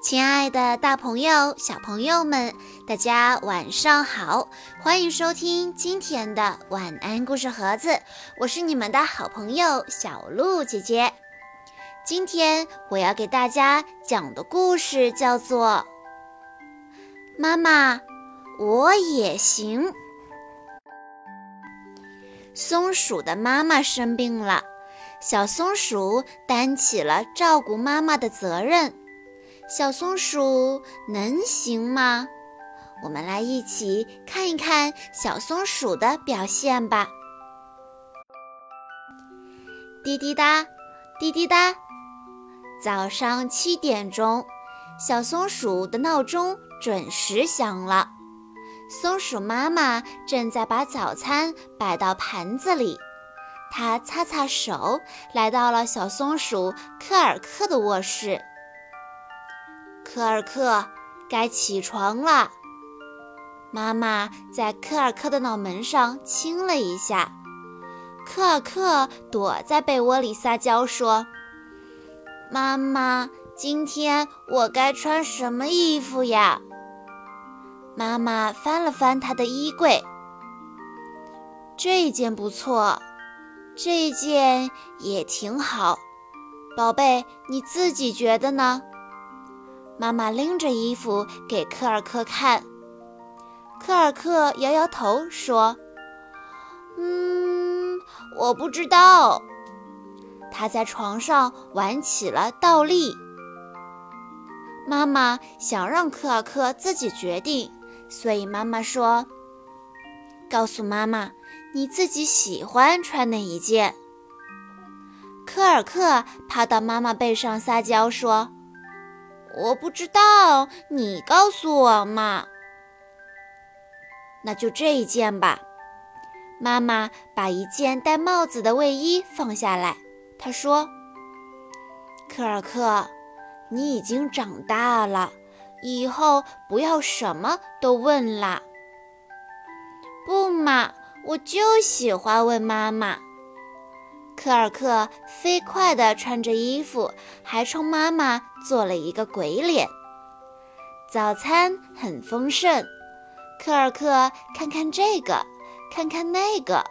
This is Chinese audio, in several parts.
亲爱的，大朋友、小朋友们，大家晚上好！欢迎收听今天的晚安故事盒子，我是你们的好朋友小鹿姐姐。今天我要给大家讲的故事叫做《妈妈，我也行》。松鼠的妈妈生病了，小松鼠担起了照顾妈妈的责任。小松鼠能行吗？我们来一起看一看小松鼠的表现吧。滴滴答，滴滴答，早上七点钟，小松鼠的闹钟准时响了。松鼠妈妈正在把早餐摆到盘子里，她擦擦手，来到了小松鼠科尔克的卧室。科尔克，该起床了。妈妈在科尔克的脑门上亲了一下。科尔克躲在被窝里撒娇说：“妈妈，今天我该穿什么衣服呀？”妈妈翻了翻他的衣柜，这件不错，这件也挺好。宝贝，你自己觉得呢？妈妈拎着衣服给科尔克看，科尔克摇摇头说：“嗯，我不知道。”他在床上玩起了倒立。妈妈想让科尔克自己决定，所以妈妈说：“告诉妈妈，你自己喜欢穿哪一件。”科尔克趴到妈妈背上撒娇说。我不知道，你告诉我嘛。那就这一件吧。妈妈把一件戴帽子的卫衣放下来，她说：“科尔克，你已经长大了，以后不要什么都问啦。”不嘛，我就喜欢问妈妈。科尔克飞快地穿着衣服，还冲妈妈做了一个鬼脸。早餐很丰盛，科尔克看看这个，看看那个，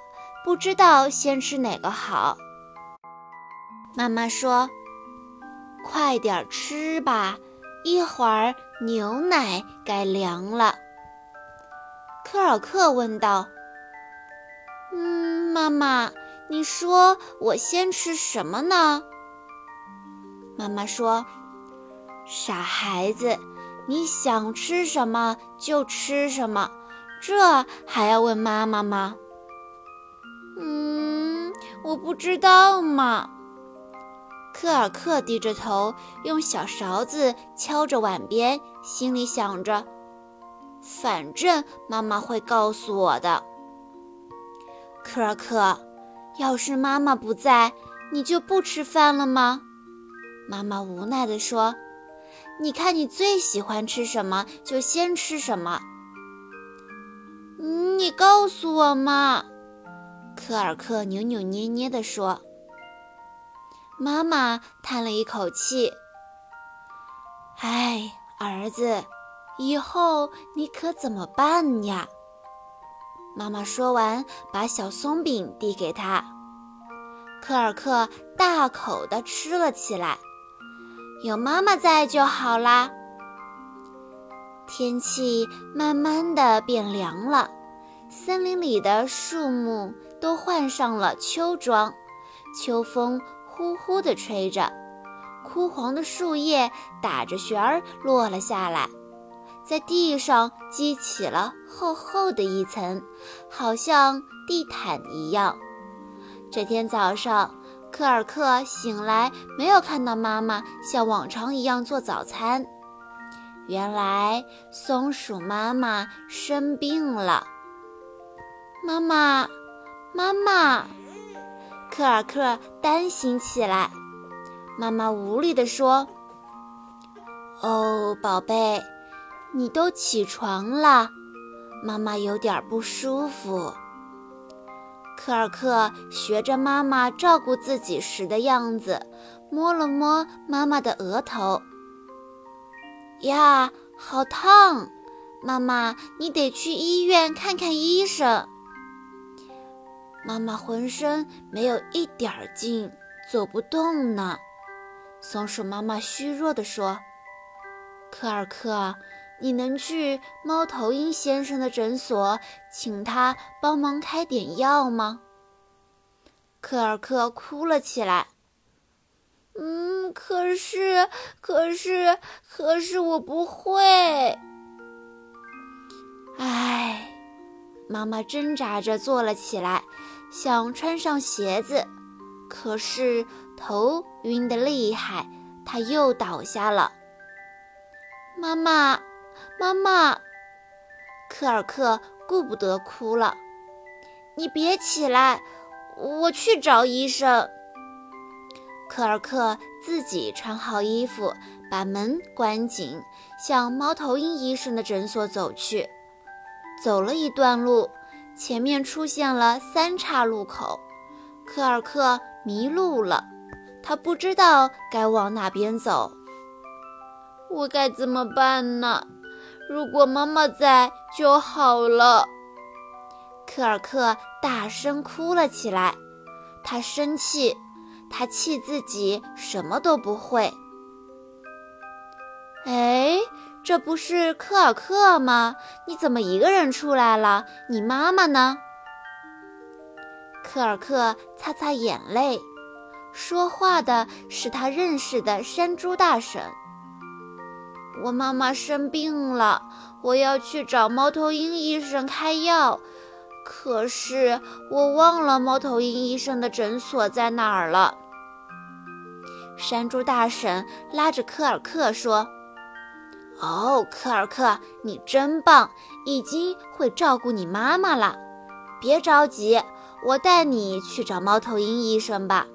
不知道先吃哪个好。妈妈说：“快点吃吧，一会儿牛奶该凉了。”科尔克问道：“嗯，妈妈。”你说我先吃什么呢？妈妈说：“傻孩子，你想吃什么就吃什么，这还要问妈妈吗？”嗯，我不知道嘛。科尔克低着头，用小勺子敲着碗边，心里想着：“反正妈妈会告诉我的。”科尔克。要是妈妈不在，你就不吃饭了吗？妈妈无奈地说：“你看你最喜欢吃什么，就先吃什么。”你告诉我嘛。科尔克扭扭捏捏地说。妈妈叹了一口气：“哎，儿子，以后你可怎么办呀？”妈妈说完，把小松饼递给他。科尔克大口地吃了起来。有妈妈在就好啦。天气慢慢的变凉了，森林里的树木都换上了秋装，秋风呼呼地吹着，枯黄的树叶打着旋儿落了下来。在地上积起了厚厚的一层，好像地毯一样。这天早上，科尔克醒来，没有看到妈妈像往常一样做早餐。原来，松鼠妈妈生病了。妈妈，妈妈，科尔克担心起来。妈妈无力地说：“哦，宝贝。”你都起床了，妈妈有点不舒服。科尔克学着妈妈照顾自己时的样子，摸了摸妈妈的额头。呀，好烫！妈妈，你得去医院看看医生。妈妈浑身没有一点儿劲，走不动呢。松鼠妈妈虚弱地说：“科尔克，你能去猫头鹰先生的诊所，请他帮忙开点药吗？”科尔克哭了起来。“嗯，可是，可是，可是我不会。”唉，妈妈挣扎着坐了起来。想穿上鞋子，可是头晕得厉害，她又倒下了。妈妈，妈妈，科尔克顾不得哭了，你别起来，我去找医生。科尔克自己穿好衣服，把门关紧，向猫头鹰医生的诊所走去。走了一段路。前面出现了三岔路口，科尔克迷路了，他不知道该往哪边走。我该怎么办呢？如果妈妈在就好了。科尔克大声哭了起来，他生气，他气自己什么都不会。哎。这不是科尔克吗？你怎么一个人出来了？你妈妈呢？科尔克擦擦眼泪，说话的是他认识的山猪大婶。我妈妈生病了，我要去找猫头鹰医生开药，可是我忘了猫头鹰医生的诊所在哪儿了。山猪大婶拉着科尔克说。哦，科尔克，你真棒，已经会照顾你妈妈了。别着急，我带你去找猫头鹰医生吧。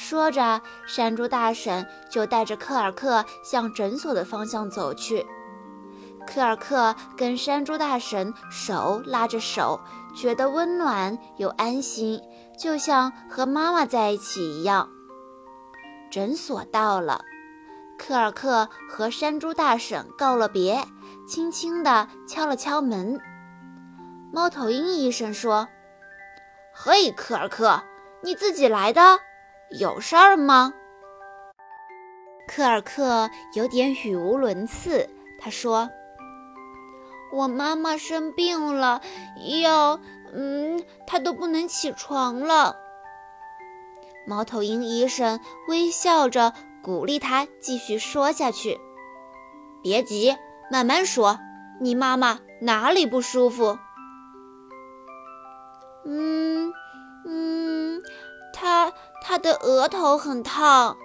说着，山猪大婶就带着科尔克向诊所的方向走去。科尔克跟山猪大婶手拉着手，觉得温暖又安心，就像和妈妈在一起一样。诊所到了。科尔克和山猪大婶告了别，轻轻地敲了敲门。猫头鹰医生说：“嘿，科尔克，你自己来的，有事儿吗？”科尔克有点语无伦次。他说：“我妈妈生病了，要……嗯，她都不能起床了。”猫头鹰医生微笑着。鼓励他继续说下去，别急，慢慢说。你妈妈哪里不舒服？嗯嗯，她他的额头很烫，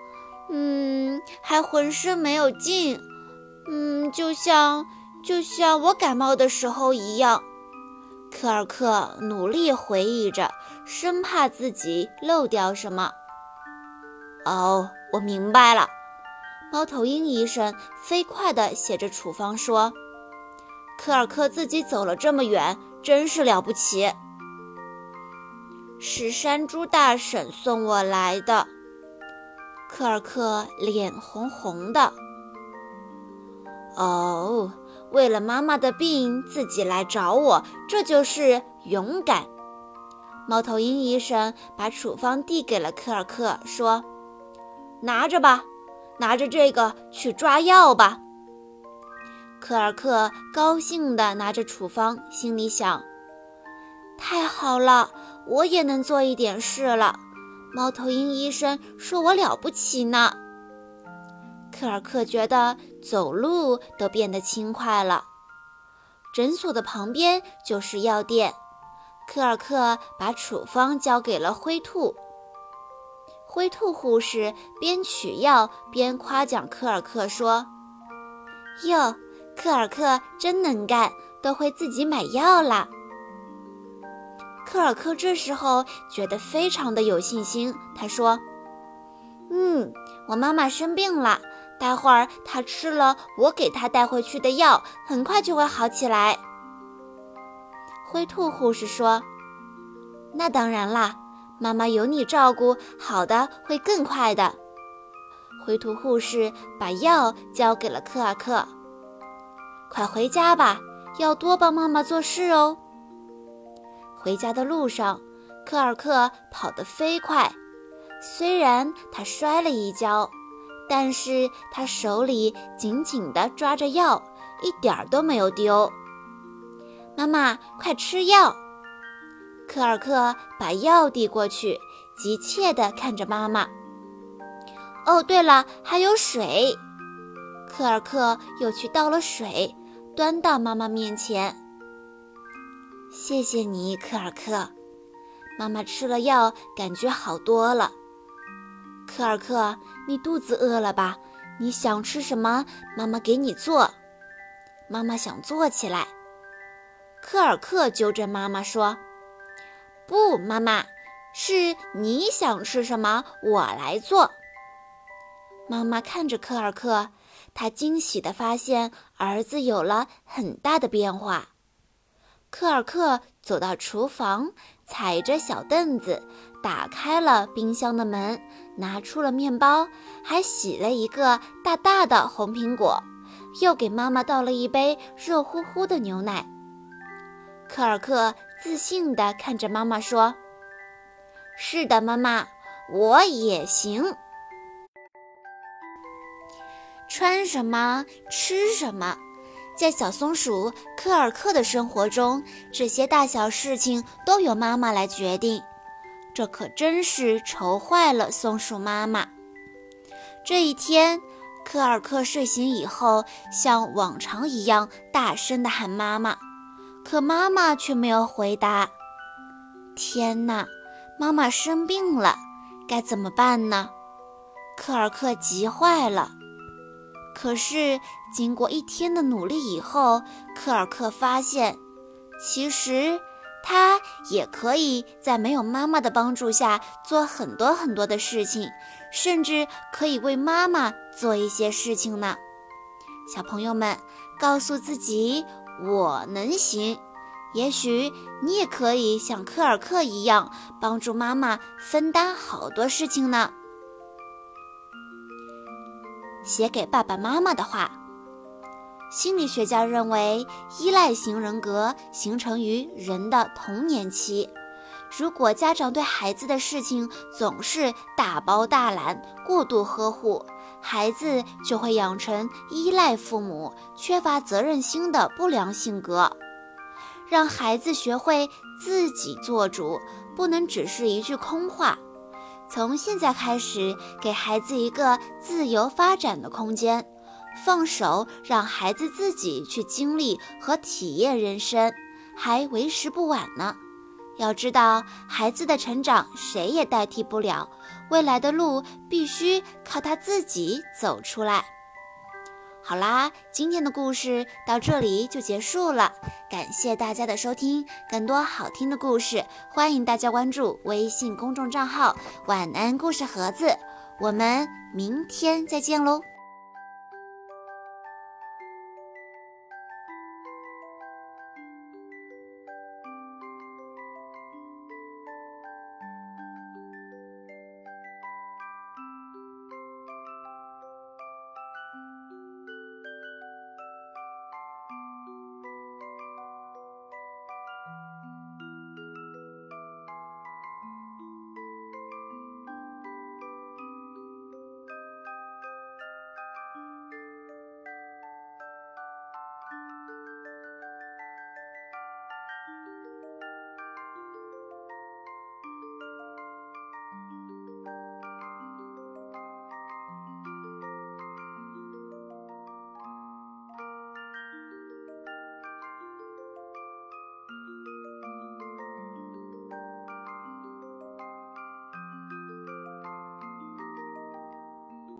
嗯，还浑身没有劲，嗯，就像就像我感冒的时候一样。科尔克努力回忆着，生怕自己漏掉什么。哦。我明白了，猫头鹰医生飞快地写着处方说：“科尔克自己走了这么远，真是了不起。”是山猪大婶送我来的。科尔克脸红红的。哦，为了妈妈的病自己来找我，这就是勇敢。猫头鹰医生把处方递给了科尔克，说。拿着吧，拿着这个去抓药吧。科尔克高兴地拿着处方，心里想：太好了，我也能做一点事了。猫头鹰医生说我了不起呢。科尔克觉得走路都变得轻快了。诊所的旁边就是药店，科尔克把处方交给了灰兔。灰兔护士边取药边夸奖科尔克说：“哟，科尔克真能干，都会自己买药啦。”科尔克这时候觉得非常的有信心，他说：“嗯，我妈妈生病了，待会儿她吃了我给她带回去的药，很快就会好起来。”灰兔护士说：“那当然啦。”妈妈有你照顾，好的会更快的。灰兔护士把药交给了科尔克。快回家吧，要多帮妈妈做事哦。回家的路上，科尔克跑得飞快，虽然他摔了一跤，但是他手里紧紧地抓着药，一点儿都没有丢。妈妈，快吃药！科尔克把药递过去，急切地看着妈妈。哦，对了，还有水。科尔克又去倒了水，端到妈妈面前。谢谢你，科尔克。妈妈吃了药，感觉好多了。科尔克，你肚子饿了吧？你想吃什么？妈妈给你做。妈妈想坐起来。科尔克纠正妈妈说：“不，妈妈，是你想吃什么，我来做。”妈妈看着科尔克，她惊喜地发现儿子有了很大的变化。科尔克走到厨房，踩着小凳子，打开了冰箱的门，拿出了面包，还洗了一个大大的红苹果，又给妈妈倒了一杯热乎乎的牛奶。科尔克自信地看着妈妈说：“是的，妈妈，我也行。”穿什么，吃什么，在小松鼠科尔克的生活中，这些大小事情都由妈妈来决定，这可真是愁坏了松鼠妈妈。这一天，科尔克睡醒以后，像往常一样大声地喊妈妈，可妈妈却没有回答。天哪，妈妈生病了，该怎么办呢？科尔克急坏了。可是，经过一天的努力以后，科尔克发现，其实他也可以在没有妈妈的帮助下做很多很多的事情，甚至可以为妈妈做一些事情呢。小朋友们，告诉自己我能行，也许你也可以像科尔克一样，帮助妈妈分担好多事情呢。写给爸爸妈妈的话。心理学家认为，依赖型人格形成于人的童年期。如果家长对孩子的事情总是大包大揽、过度呵护，孩子就会养成依赖父母、缺乏责任心的不良性格。让孩子学会自己做主，不能只是一句空话。从现在开始，给孩子一个自由发展的空间，放手让孩子自己去经历和体验人生，还为时不晚呢。要知道，孩子的成长谁也代替不了，未来的路必须靠他自己走出来。好啦，今天的故事到这里就结束了，感谢大家的收听。更多好听的故事，欢迎大家关注微信公众账号“晚安故事盒子”。我们明天再见喽！